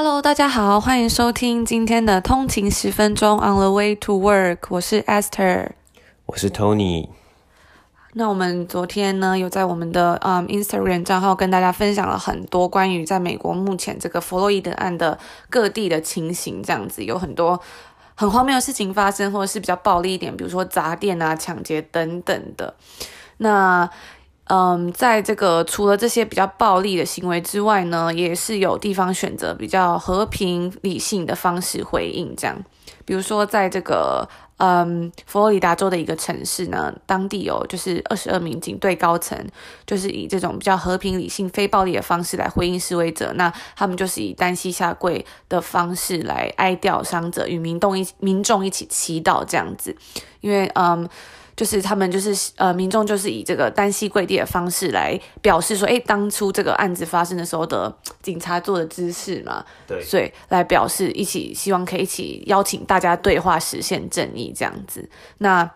Hello，大家好，欢迎收听今天的通勤十分钟 On the way to work，我是 Esther，我是 Tony。那我们昨天呢，有在我们的嗯 Instagram 账号跟大家分享了很多关于在美国目前这个弗洛伊德案的各地的情形，这样子有很多很荒谬的事情发生，或者是比较暴力一点，比如说砸店啊、抢劫等等的。那嗯，在这个除了这些比较暴力的行为之外呢，也是有地方选择比较和平理性的方式回应，这样，比如说在这个嗯佛罗里达州的一个城市呢，当地有就是二十二名警队高层，就是以这种比较和平理性、非暴力的方式来回应示威者，那他们就是以单膝下跪的方式来哀悼伤者，与民动一民众一起祈祷这样子，因为嗯。就是他们就是呃，民众就是以这个单膝跪地的方式来表示说，哎，当初这个案子发生的时候的警察做的姿势嘛，对，所以来表示一起希望可以一起邀请大家对话，实现正义这样子。那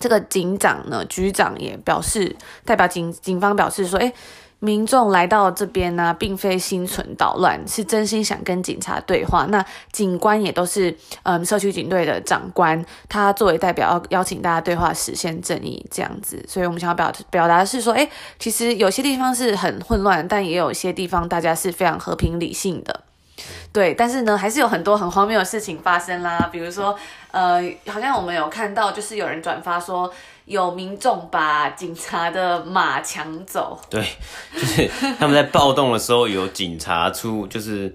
这个警长呢，局长也表示，代表警警方表示说，哎。民众来到这边呢、啊，并非心存捣乱，是真心想跟警察对话。那警官也都是嗯，社区警队的长官，他作为代表要邀请大家对话，实现正义这样子。所以我们想要表表达的是说，诶，其实有些地方是很混乱，但也有些地方大家是非常和平理性的。对，但是呢，还是有很多很荒谬的事情发生啦。比如说，呃，好像我们有看到，就是有人转发说。有民众把警察的马抢走，对，就是他们在暴动的时候，有警察出，就是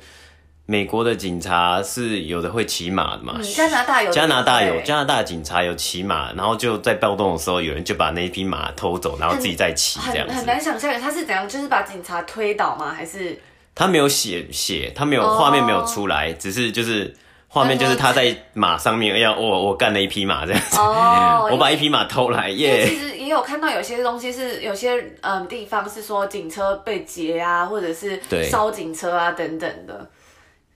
美国的警察是有的会骑马的嘛，嗯，加拿大有，加拿大有，加拿大警察有骑马，然后就在暴动的时候，有人就把那一匹马偷走，然后自己再骑，这样子。很，很难想象他是怎样，就是把警察推倒吗？还是他没有写写，他没有画面没有出来，oh. 只是就是。画面就是他在马上面，哎呀，我我干了一匹马这样子，哦、我把一匹马偷来耶。其实也有看到有些东西是有些嗯地方是说警车被劫啊，或者是烧警车啊等等的，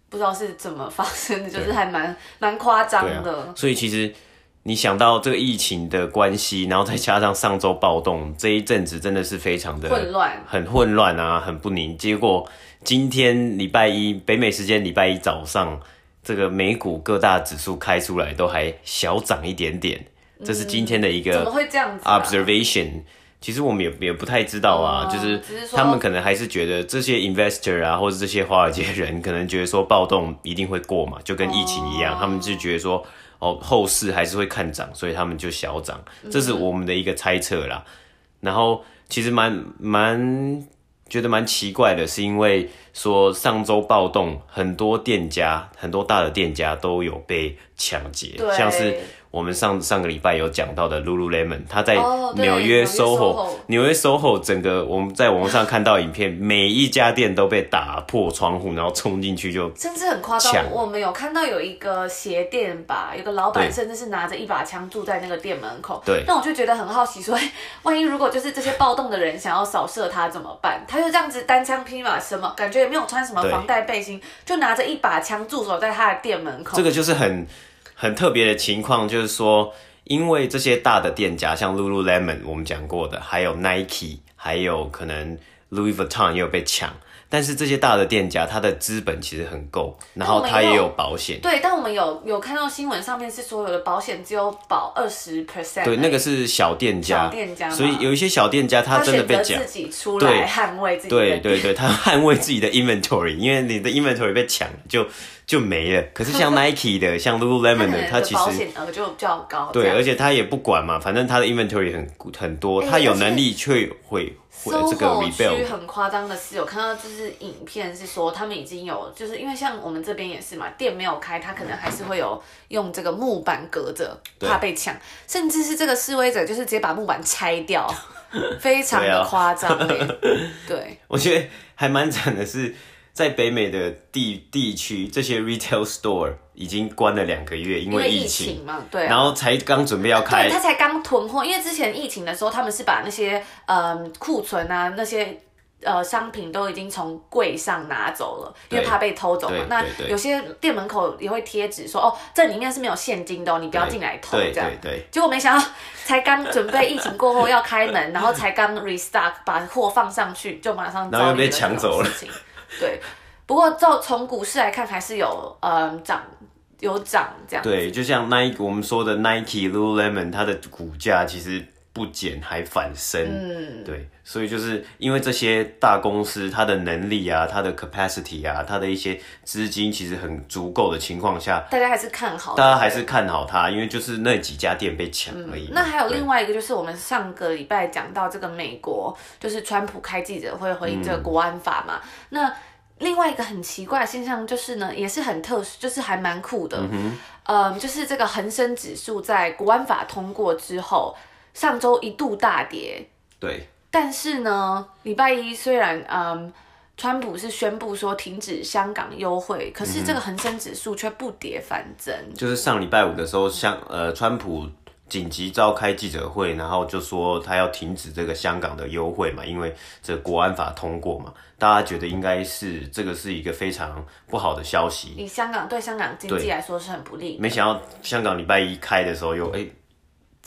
不知道是怎么发生的，就是还蛮蛮夸张的、啊。所以其实你想到这个疫情的关系，然后再加上上周暴动，这一阵子真的是非常的混乱，很混乱啊，很不宁。结果今天礼拜一北美时间礼拜一早上。这个美股各大指数开出来都还小涨一点点，这是今天的一个 observation。其实我们也也不太知道啊，就是他们可能还是觉得这些 investor 啊，或者这些华尔街人可能觉得说暴动一定会过嘛，就跟疫情一样，他们就觉得说哦后市还是会看涨，所以他们就小涨，这是我们的一个猜测啦。然后其实蛮蛮。觉得蛮奇怪的，是因为说上周暴动，很多店家，很多大的店家都有被抢劫，像是。我们上上个礼拜有讲到的 Lululemon，他在纽约 SoHo，纽约 SoHo 整个我们在网上看到影片，每一家店都被打破窗户，然后冲进去就甚至很夸张。我们有看到有一个鞋店吧，有个老板甚至是拿着一把枪住在那个店门口。对，那我就觉得很好奇，说万一如果就是这些暴动的人想要扫射他怎么办？他就这样子单枪匹马，什么感觉也没有穿什么防弹背心，就拿着一把枪驻守在他的店门口。这个就是很。很特别的情况就是说，因为这些大的店家，像 Lululemon 我们讲过的，还有 Nike，还有可能 Louis Vuitton 也有被抢。但是这些大的店家，他的资本其实很够，然后他也有保险。对，但我们有有看到新闻上面是所，有的保险只有保二十 percent。对，那个是小店家。小店家。所以有一些小店家，他真的被抢。自己出来捍卫自己。对对对，他捍卫自己的 inventory，因为你的 inventory 被抢就就没了。可是像 Nike 的，像 Lululemon 的，它其实保险额就比较高。对，而且它也不管嘛，反正它的 inventory 很很多，它有能力却会。SOHO 区很夸张的是，有看到就是影片是说他们已经有，就是因为像我们这边也是嘛，店没有开，他可能还是会有用这个木板隔着，怕被抢，甚至是这个示威者就是直接把木板拆掉，非常的夸张。对，我觉得还蛮惨的是。在北美的地地区，这些 retail store 已经关了两个月，因为疫情，嘛，对、啊，然后才刚准备要开，对，他才刚囤货，因为之前疫情的时候，他们是把那些嗯库存啊那些呃商品都已经从柜上拿走了，因为怕被偷走嘛。那有些店门口也会贴纸说，哦，这里面是没有现金的，哦你不要进来偷这样。对对对。结果没想到，才刚准备疫情过后要开门，然后才刚 restock 把货放上去，就马上遭遇了这种事情。对，不过照从股市来看，还是有嗯涨有涨这样。对，就像 Nike 我们说的 Nike、Lululemon，它的股价其实。不减还反升，嗯，对，所以就是因为这些大公司它的能力啊，它的 capacity 啊，它的一些资金其实很足够的情况下，大家还是看好，大家还是看好它，因为就是那几家店被抢而已，嗯。那还有另外一个就是我们上个礼拜讲到这个美国，就是川普开记者会回应这个国安法嘛。嗯、那另外一个很奇怪的现象就是呢，也是很特殊，就是还蛮酷的，嗯，嗯，就是这个恒生指数在国安法通过之后。上周一度大跌，对，但是呢，礼拜一虽然嗯，川普是宣布说停止香港优惠，可是这个恒生指数却不跌反增。就是上礼拜五的时候，香呃，川普紧急召开记者会，然后就说他要停止这个香港的优惠嘛，因为这个国安法通过嘛，大家觉得应该是这个是一个非常不好的消息，以香港对香港经济来说是很不利。没想到香港礼拜一开的时候又哎。欸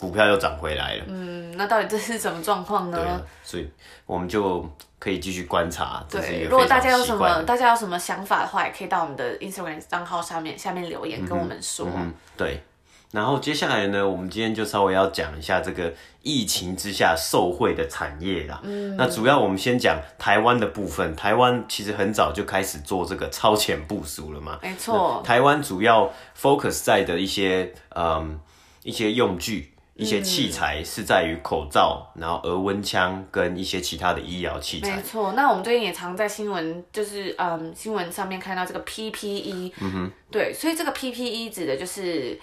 股票又涨回来了。嗯，那到底这是什么状况呢？对，所以我们就可以继续观察。对，如果大家有什么大家有什么想法的话，也可以到我们的 Instagram 账号上面下面留言跟我们说。嗯嗯。对，然后接下来呢，我们今天就稍微要讲一下这个疫情之下受惠的产业啦。嗯。那主要我们先讲台湾的部分。台湾其实很早就开始做这个超前部署了嘛。没错。台湾主要 focus 在的一些嗯一些用具。一些器材是在于口罩，嗯、然后额温枪跟一些其他的医疗器材。没错，那我们最近也常在新闻，就是嗯新闻上面看到这个 PPE。嗯哼。对，所以这个 PPE 指的就是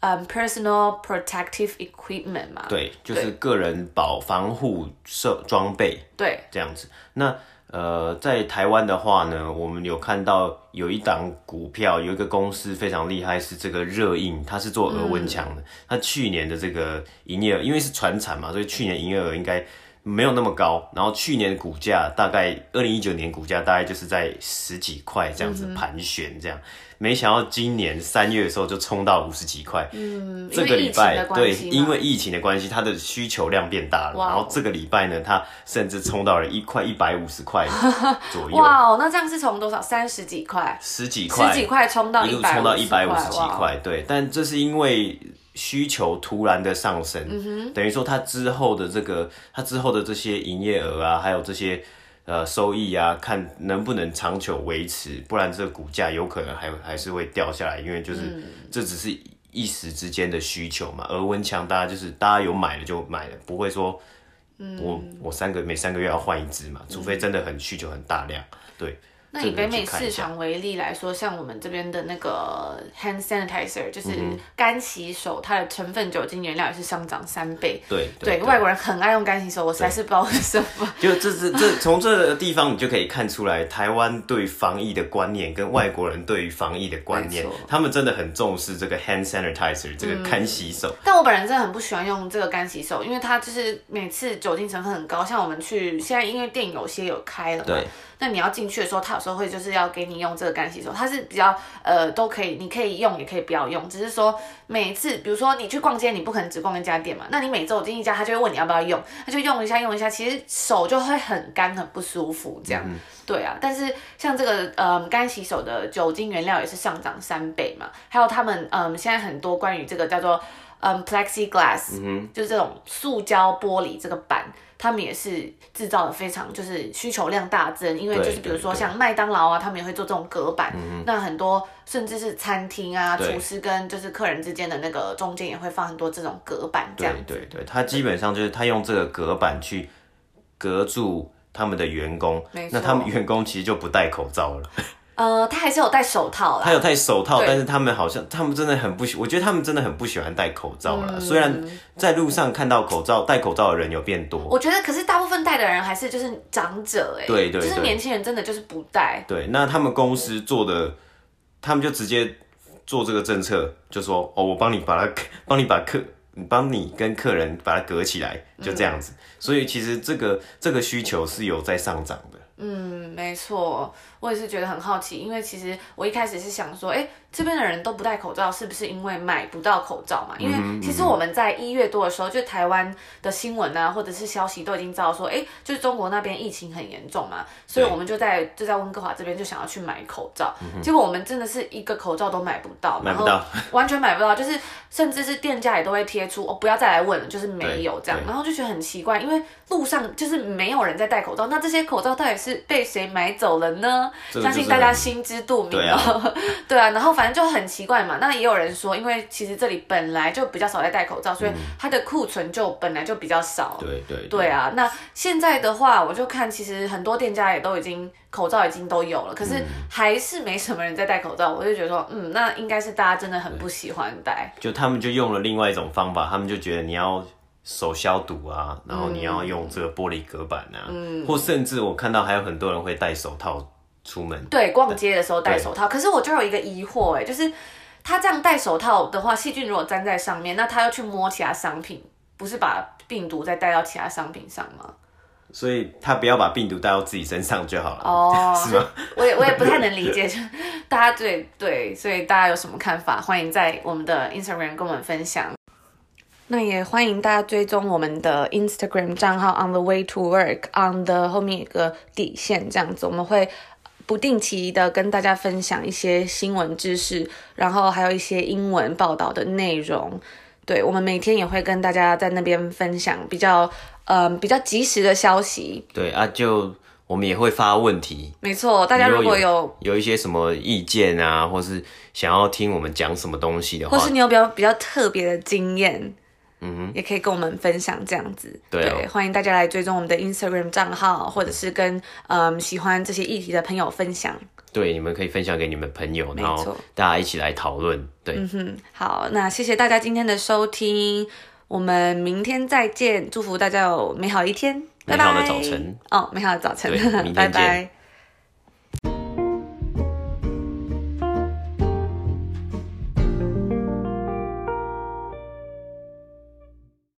嗯 Personal Protective Equipment 嘛。对，就是个人保防护设装备。对，这样子。那呃，在台湾的话呢，我们有看到有一档股票，有一个公司非常厉害，是这个热映，它是做额温枪的。它去年的这个营业额，因为是传产嘛，所以去年营业额应该没有那么高。然后去年股价大概二零一九年股价大概就是在十几块这样子盘旋这样。没想到今年三月的时候就冲到五十几块，嗯，这个礼拜对，因为疫情的关系，它的需求量变大了，然后这个礼拜呢，它甚至冲到了一块一百五十块左右。哇，那这样是从多少三十几块，十几块，十几块冲到一路冲到一百五十几块，对。但这是因为需求突然的上升，嗯、等于说它之后的这个，它之后的这些营业额啊，还有这些。呃，收益啊，看能不能长久维持，不然这个股价有可能还还是会掉下来，因为就是、嗯、这只是一时之间的需求嘛。而温强，大家就是大家有买了就买了，不会说，嗯、我我三个每三个月要换一只嘛，除非真的很需求很大量，对。那以北美市场为例来说，像我们这边的那个 hand sanitizer，就是干洗手，它的成分酒精原料也是上涨三倍。对对，对，外国人很爱用干洗手，我实在是不知道为什么。就这是这从这个地方你就可以看出来，台湾对防疫的观念跟外国人对于防疫的观念，他们真的很重视这个 hand sanitizer 这个干洗手。嗯。但我本人真的很不喜欢用这个干洗手，因为它就是每次酒精成分很高。像我们去现在因为店有些有开了嘛。对。那你要进去的时候，它有时候会就是要给你用这个干洗手，它是比较呃都可以，你可以用也可以不要用，只是说每一次，比如说你去逛街，你不可能只逛一家店嘛，那你每走进一家，他就会问你要不要用，他就用一下用一下，其实手就会很干很不舒服这样，嗯、对啊。但是像这个呃干洗手的酒精原料也是上涨三倍嘛，还有他们嗯、呃、现在很多关于这个叫做嗯 plexiglass，嗯，就是这种塑胶玻璃这个板。他们也是制造的非常，就是需求量大增，因为就是比如说像麦当劳啊，他们也会做这种隔板。那很多甚至是餐厅啊，厨师跟就是客人之间的那个中间也会放很多这种隔板。这样对对对，他基本上就是他用这个隔板去隔住他们的员工，那他们员工其实就不戴口罩了。呃，他还是有戴手套啦。他有戴手套，但是他们好像，他们真的很不喜，我觉得他们真的很不喜欢戴口罩啦。嗯、虽然在路上看到口罩戴口罩的人有变多，我觉得，可是大部分戴的人还是就是长者、欸，哎，对，对对，就是年轻人真的就是不戴。对，那他们公司做的，他们就直接做这个政策，就说哦，我帮你把它，帮你把客，帮你跟客人把它隔起来，就这样子。嗯、所以其实这个这个需求是有在上涨的。嗯，没错，我也是觉得很好奇，因为其实我一开始是想说，哎，这边的人都不戴口罩，是不是因为买不到口罩嘛？因为其实我们在一月多的时候，就台湾的新闻啊，或者是消息都已经知道说，哎，就是中国那边疫情很严重嘛，所以我们就在就在温哥华这边就想要去买口罩，结果我们真的是一个口罩都买不到，买不到，完全买不到，就是甚至是店家也都会贴出，哦，不要再来问了，就是没有这样，然后就觉得很奇怪，因为路上就是没有人在戴口罩，那这些口罩到底是被谁买走了呢？相信大家心知肚明哦。对啊，对啊，然后反正就很奇怪嘛。那也有人说，因为其实这里本来就比较少在戴口罩，所以它的库存就本来就比较少。对对对。对啊，那现在的话，我就看其实很多店家也都已经口罩已经都有了，可是还是没什么人在戴口罩。我就觉得说，嗯，那应该是大家真的很不喜欢戴。就他们就用了另外一种方法，他们就觉得你要。手消毒啊，然后你要用这个玻璃隔板啊，嗯，或甚至我看到还有很多人会戴手套出门。对，逛街的时候戴手套。可是我就有一个疑惑，哎，就是他这样戴手套的话，细菌如果粘在上面，那他要去摸其他商品，不是把病毒再带到其他商品上吗？所以他不要把病毒带到自己身上就好了。哦，是吗？我也我也不太能理解，就大家对对，所以大家有什么看法？欢迎在我们的 Instagram 跟我们分享。那也欢迎大家追踪我们的 Instagram 账号 On the way to work，on the 后面一个底线，这样子我们会不定期的跟大家分享一些新闻知识，然后还有一些英文报道的内容。对，我们每天也会跟大家在那边分享比较嗯、呃、比较及时的消息。对啊，就我们也会发问题。没错，大家如果有有，有一些什么意见啊，或是想要听我们讲什么东西的话，或是你有比较比较特别的经验。嗯，也可以跟我们分享这样子，对，哦、对，欢迎大家来追踪我们的 Instagram 账号，或者是跟嗯喜欢这些议题的朋友分享。对，你们可以分享给你们朋友，然后大家一起来讨论。对，嗯哼，好，那谢谢大家今天的收听，我们明天再见，祝福大家有美好一天，美好的早晨拜拜哦，美好的早晨，明天见。拜拜。